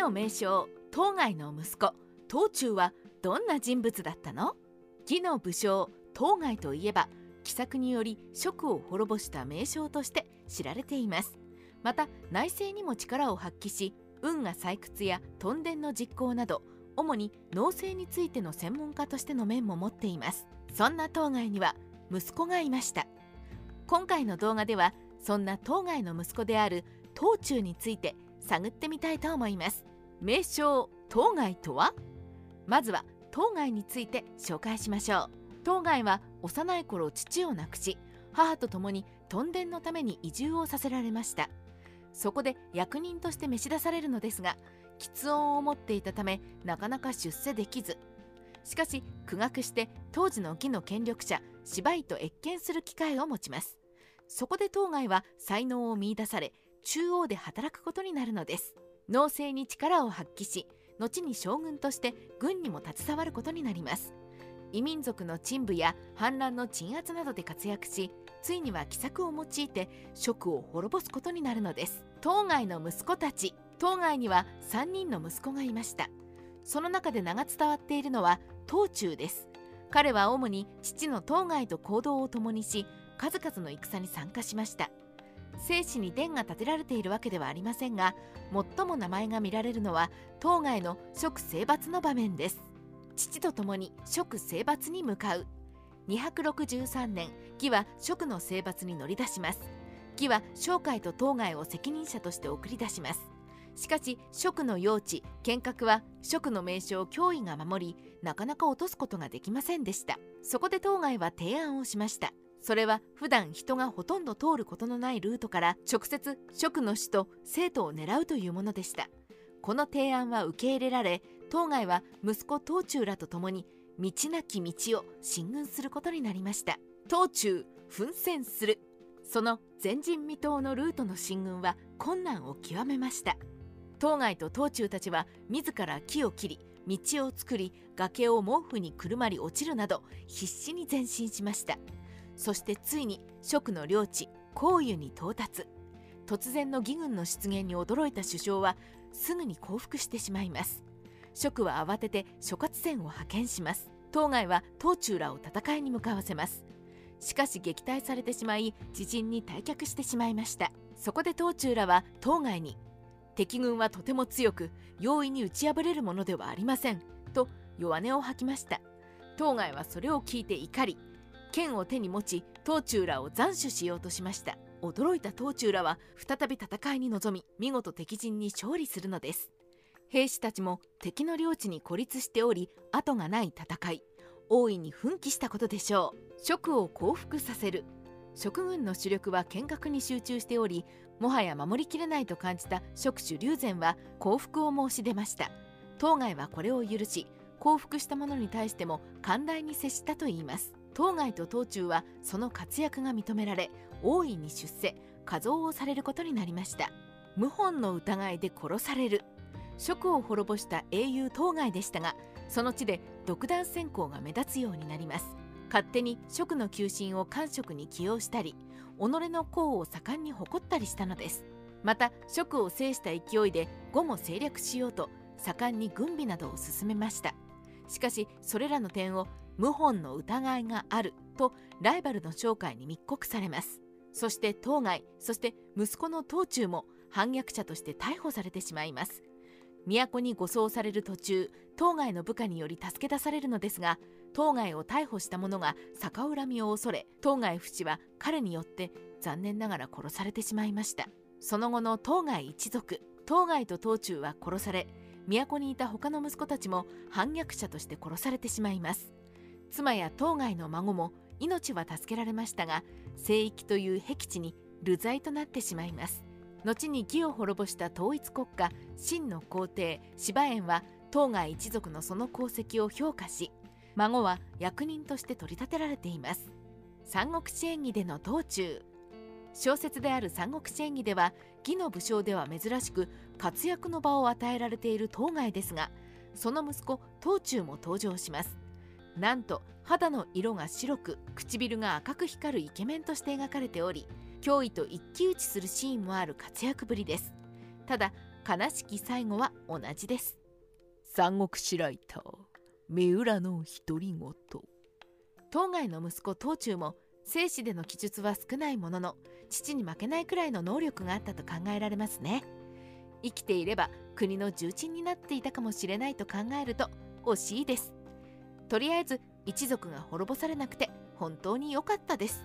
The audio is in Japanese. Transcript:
の名将当該の息子東中はどんな人物だったの？義の武将当該といえば奇策により蜀を滅ぼした名将として知られています。また内政にも力を発揮し運河採掘や屯田の実行など主に農政についての専門家としての面も持っています。そんな当該には息子がいました。今回の動画ではそんな当該の息子である東中について探ってみたいと思います。名称当該とは？まずは当該について紹介しましょう。当該は幼い頃父を亡くし母と共に屯田のために移住をさせられました。そこで役人として召し出されるのですが喫音を持っていたためなかなか出世できず。しかし苦学して当時の義の権力者芝居と謁見する機会を持ちます。そこで当該は才能を見いだされ中央で働くことになるのです。農政に力を発揮し後に将軍として軍にも携わることになります。異民族の陳部や反乱の鎮圧などで活躍しついには奇策を用いて蜀を滅ぼすことになるのです。当該の息子たち当該には3人の息子がいました。その中で名が伝わっているのは東中です。彼は主に父の当該と行動を共にし数々の戦に参加しました。生死に殿が建てられているわけではありませんが最も名前が見られるのは当該の蜀征伐の場面です。父と共に蜀征伐に向かう。263年義は蜀の征伐に乗り出します。義は商海と当該を責任者として送り出します。しかし蜀の用地剣閣は蜀の名称を脅威が守りなかなか落とすことができませんでした。そこで当該は提案をしました。それは普段人がほとんど通ることのないルートから直接蜀の首都生徒を狙うというものでした。この提案は受け入れられ当該は息子東中らと共に道なき道を進軍することになりました。東中奮戦する。その前人未到のルートの進軍は困難を極めました。当該と東中たちは自ら木を切り道を作り崖を毛布にくるまり落ちるなど必死に前進しました。そしてついに蜀の領地黄湯に到達。突然の義軍の出現に驚いた首相はすぐに降伏してしまいます。蜀は慌てて諸葛戦を派遣します。当該は東中らを戦いに向かわせます。しかし撃退されてしまい知人に退却してしまいました。そこで東中らは当該に敵軍はとても強く容易に打ち破れるものではありませんと弱音を吐きました。当該はそれを聞いて怒り剣を手に持ち東中らを斬首しようとしました。驚いた東中らは再び戦いに臨み見事敵陣に勝利するのです。兵士たちも敵の領地に孤立しており後がない戦い。大いに奮起したことでしょう。蜀を降伏させる。蜀軍の主力は見学に集中しておりもはや守りきれないと感じた蜀主龍禅は降伏を申し出ました。当該はこれを許し降伏した者に対しても寛大に接したといいます。当該と東中はその活躍が認められ大いに出世加増をされることになりました。謀反の疑いで殺される。蜀を滅ぼした英雄当該でしたがその地で独断専行が目立つようになります。勝手に蜀の求心を官職に起用したり己の功を盛んに誇ったりしたのです。また蜀を制した勢いで呉も政略しようと盛んに軍備などを進めました。しかしそれらの点を謀反の疑いがあるとライバルの商会に密告されます。そして当該そして息子の東中も反逆者として逮捕されてしまいます。都に護送される途中当該の部下により助け出されるのですが当該を逮捕した者が逆恨みを恐れ当該不死は彼によって残念ながら殺されてしまいました。その後の当該一族当該と東中は殺され都にいた他の息子たちも反逆者として殺されてしまいます。妻や当該の孫も命は助けられましたが聖域という僻地に流罪となってしまいます。後に義を滅ぼした統一国家秦の皇帝芝園は当該一族のその功績を評価し孫は役人として取り立てられています。三国志演義での道中。小説である三国志演義では義の武将では珍しく活躍の場を与えられている当該ですがその息子東中も登場します。なんと肌の色が白く唇が赤く光るイケメンとして描かれており脅威と一騎打ちするシーンもある活躍ぶりです。ただ悲しき最後は同じです。三国志ライター三浦の独り言。当該の息子東中も生死での記述は少ないものの父に負けないくらいの能力があったと考えられますね。生きていれば国の重鎮になっていたかもしれないと考えると惜しいですとりあえず一族が滅ぼされなくて本当に良かったです。